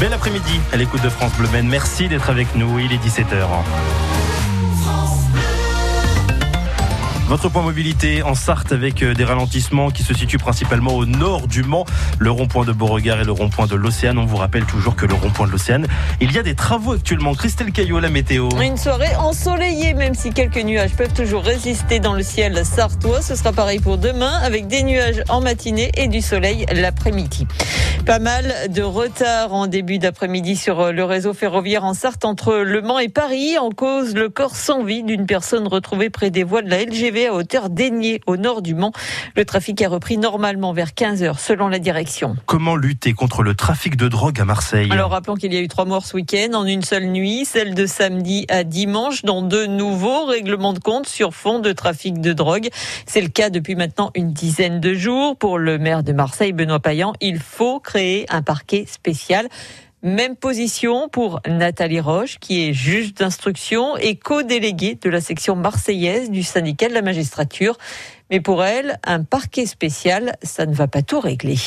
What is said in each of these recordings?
Bel après-midi à l'écoute de France Bleu Merci d'être avec nous. Il est 17h. Votre point mobilité en Sarthe avec euh, des ralentissements qui se situent principalement au nord du Mans, le rond-point de Beauregard et le rond-point de l'Océane. On vous rappelle toujours que le rond-point de l'Océane, il y a des travaux actuellement. Christelle Caillot, la météo. Une soirée ensoleillée, même si quelques nuages peuvent toujours résister dans le ciel sartois. Ce sera pareil pour demain avec des nuages en matinée et du soleil l'après-midi. Pas mal de retard en début d'après-midi sur le réseau ferroviaire en Sarthe entre Le Mans et Paris en cause le corps sans vie d'une personne retrouvée près des voies de la LGV à hauteur d'Aigné, au nord du Mans. Le trafic a repris normalement vers 15 heures, selon la direction. Comment lutter contre le trafic de drogue à Marseille? Alors, rappelons qu'il y a eu trois morts ce week-end en une seule nuit, celle de samedi à dimanche, dans de nouveaux règlements de compte sur fond de trafic de drogue. C'est le cas depuis maintenant une dizaine de jours. Pour le maire de Marseille, Benoît Payan, il faut créer un parquet spécial. Même position pour Nathalie Roche, qui est juge d'instruction et co-déléguée de la section marseillaise du syndicat de la magistrature. Mais pour elle, un parquet spécial, ça ne va pas tout régler.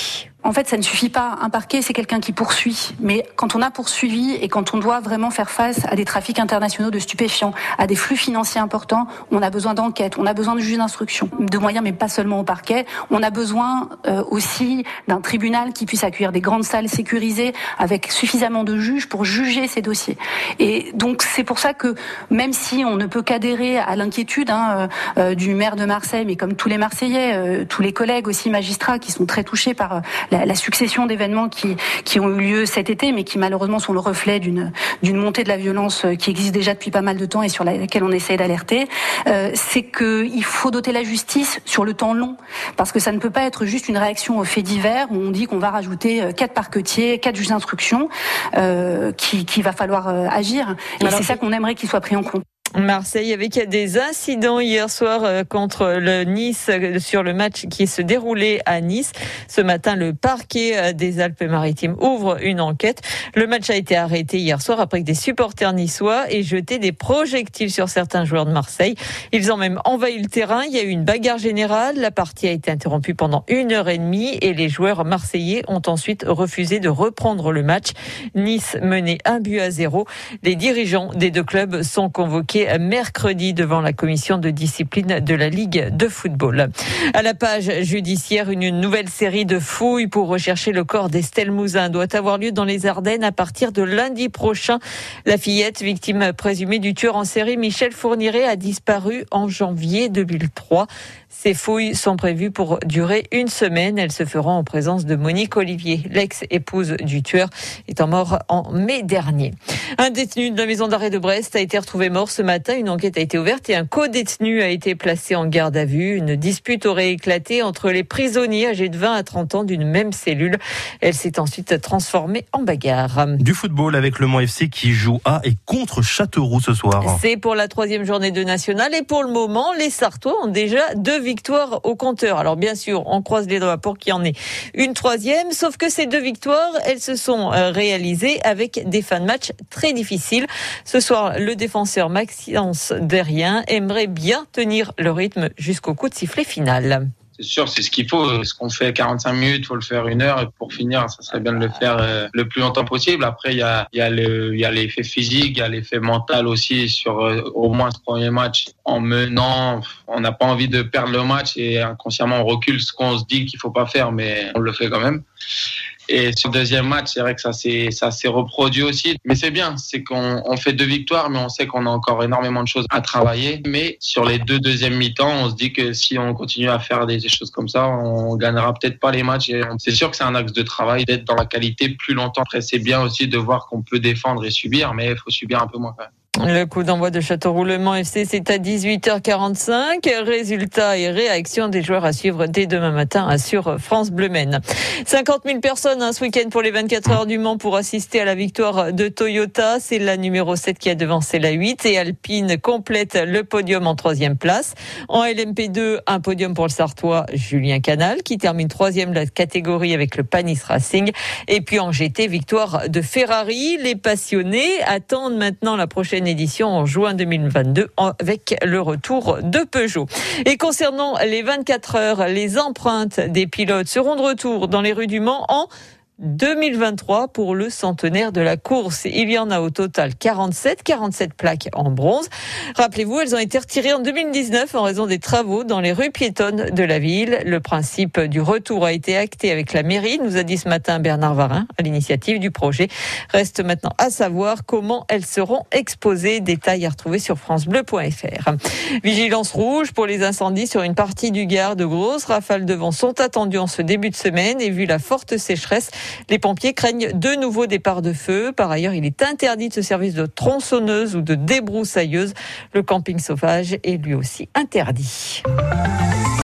En fait, ça ne suffit pas. Un parquet, c'est quelqu'un qui poursuit. Mais quand on a poursuivi et quand on doit vraiment faire face à des trafics internationaux de stupéfiants, à des flux financiers importants, on a besoin d'enquête, on a besoin de juges d'instruction, de moyens, mais pas seulement au parquet. On a besoin euh, aussi d'un tribunal qui puisse accueillir des grandes salles sécurisées avec suffisamment de juges pour juger ces dossiers. Et donc, c'est pour ça que même si on ne peut qu'adhérer à l'inquiétude hein, euh, euh, du maire de Marseille, mais comme tous les Marseillais, tous les collègues aussi magistrats qui sont très touchés par la, la succession d'événements qui, qui ont eu lieu cet été, mais qui malheureusement sont le reflet d'une d'une montée de la violence euh, qui existe déjà depuis pas mal de temps et sur laquelle on essaie d'alerter, euh, c'est qu'il faut doter la justice sur le temps long, parce que ça ne peut pas être juste une réaction aux faits divers où on dit qu'on va rajouter euh, quatre parquetiers, quatre juges d'instruction, euh, qui, qui va falloir agir. Et c'est ça qu'on aimerait qu'il soit pris en compte. Marseille avec des incidents hier soir euh, contre le Nice euh, sur le match qui se déroulait à Nice. Ce matin, le parquet euh, des Alpes-Maritimes ouvre une enquête. Le match a été arrêté hier soir après que des supporters niçois aient jeté des projectiles sur certains joueurs de Marseille. Ils ont même envahi le terrain. Il y a eu une bagarre générale. La partie a été interrompue pendant une heure et demie et les joueurs marseillais ont ensuite refusé de reprendre le match. Nice menait un but à zéro. Les dirigeants des deux clubs sont convoqués mercredi devant la commission de discipline de la Ligue de football. À la page judiciaire, une nouvelle série de fouilles pour rechercher le corps d'Estelle Mouzin doit avoir lieu dans les Ardennes à partir de lundi prochain. La fillette, victime présumée du tueur en série Michel Fourniret, a disparu en janvier 2003. Ces fouilles sont prévues pour durer une semaine. Elles se feront en présence de Monique Olivier, l'ex-épouse du tueur, étant mort en mai dernier. Un détenu de la maison d'arrêt de Brest a été retrouvé mort ce matin. Une enquête a été ouverte et un co-détenu a été placé en garde à vue. Une dispute aurait éclaté entre les prisonniers âgés de 20 à 30 ans d'une même cellule. Elle s'est ensuite transformée en bagarre. Du football avec le Mans FC qui joue à et contre Châteauroux ce soir. C'est pour la troisième journée de national et pour le moment, les Sartois ont déjà deux victoires au compteur. Alors bien sûr, on croise les doigts pour qu'il y en ait une troisième, sauf que ces deux victoires, elles se sont euh, réalisées avec des fins de match très difficiles. Ce soir, le défenseur Maxence Derrien aimerait bien tenir le rythme jusqu'au coup de sifflet final c'est sûr, c'est ce qu'il faut. Ce qu'on fait 45 minutes, faut le faire une heure. Et pour finir, ça serait bien de le faire euh, le plus longtemps possible. Après, il y a, il il l'effet physique, il y a l'effet mental aussi sur euh, au moins ce premier match. En menant, on n'a pas envie de perdre le match et inconsciemment on recule ce qu'on se dit qu'il faut pas faire, mais on le fait quand même. Et le deuxième match, c'est vrai que ça s'est, ça s'est reproduit aussi. Mais c'est bien, c'est qu'on on fait deux victoires, mais on sait qu'on a encore énormément de choses à travailler. Mais sur les deux deuxièmes mi-temps, on se dit que si on continue à faire des choses comme ça, on gagnera peut-être pas les matchs. Et c'est sûr que c'est un axe de travail d'être dans la qualité plus longtemps. Après, c'est bien aussi de voir qu'on peut défendre et subir, mais il faut subir un peu moins quand même. Le coup d'envoi de Château-Roulement FC, c'est à 18h45. Résultat et réaction des joueurs à suivre dès demain matin sur France Bleu Maine. 50 000 personnes hein, ce week-end pour les 24 heures du Mans pour assister à la victoire de Toyota. C'est la numéro 7 qui a devancé la 8 et Alpine complète le podium en troisième place. En LMP2, un podium pour le Sartois Julien Canal qui termine troisième la catégorie avec le Panis Racing. Et puis en GT, victoire de Ferrari. Les passionnés attendent maintenant la prochaine édition en juin 2022 avec le retour de Peugeot. Et concernant les 24 heures, les empreintes des pilotes seront de retour dans les rues du Mans en 2023 pour le centenaire de la course. Il y en a au total 47, 47 plaques en bronze. Rappelez-vous, elles ont été retirées en 2019 en raison des travaux dans les rues piétonnes de la ville. Le principe du retour a été acté avec la mairie, nous a dit ce matin Bernard Varin à l'initiative du projet. Reste maintenant à savoir comment elles seront exposées. Détails à retrouver sur francebleu.fr. Vigilance rouge pour les incendies sur une partie du Gard. De grosses rafales de vent sont attendues en ce début de semaine et vu la forte sécheresse, les pompiers craignent de nouveaux départs de feu. Par ailleurs, il est interdit de se servir de tronçonneuse ou de débroussailleuse. Le camping sauvage est lui aussi interdit.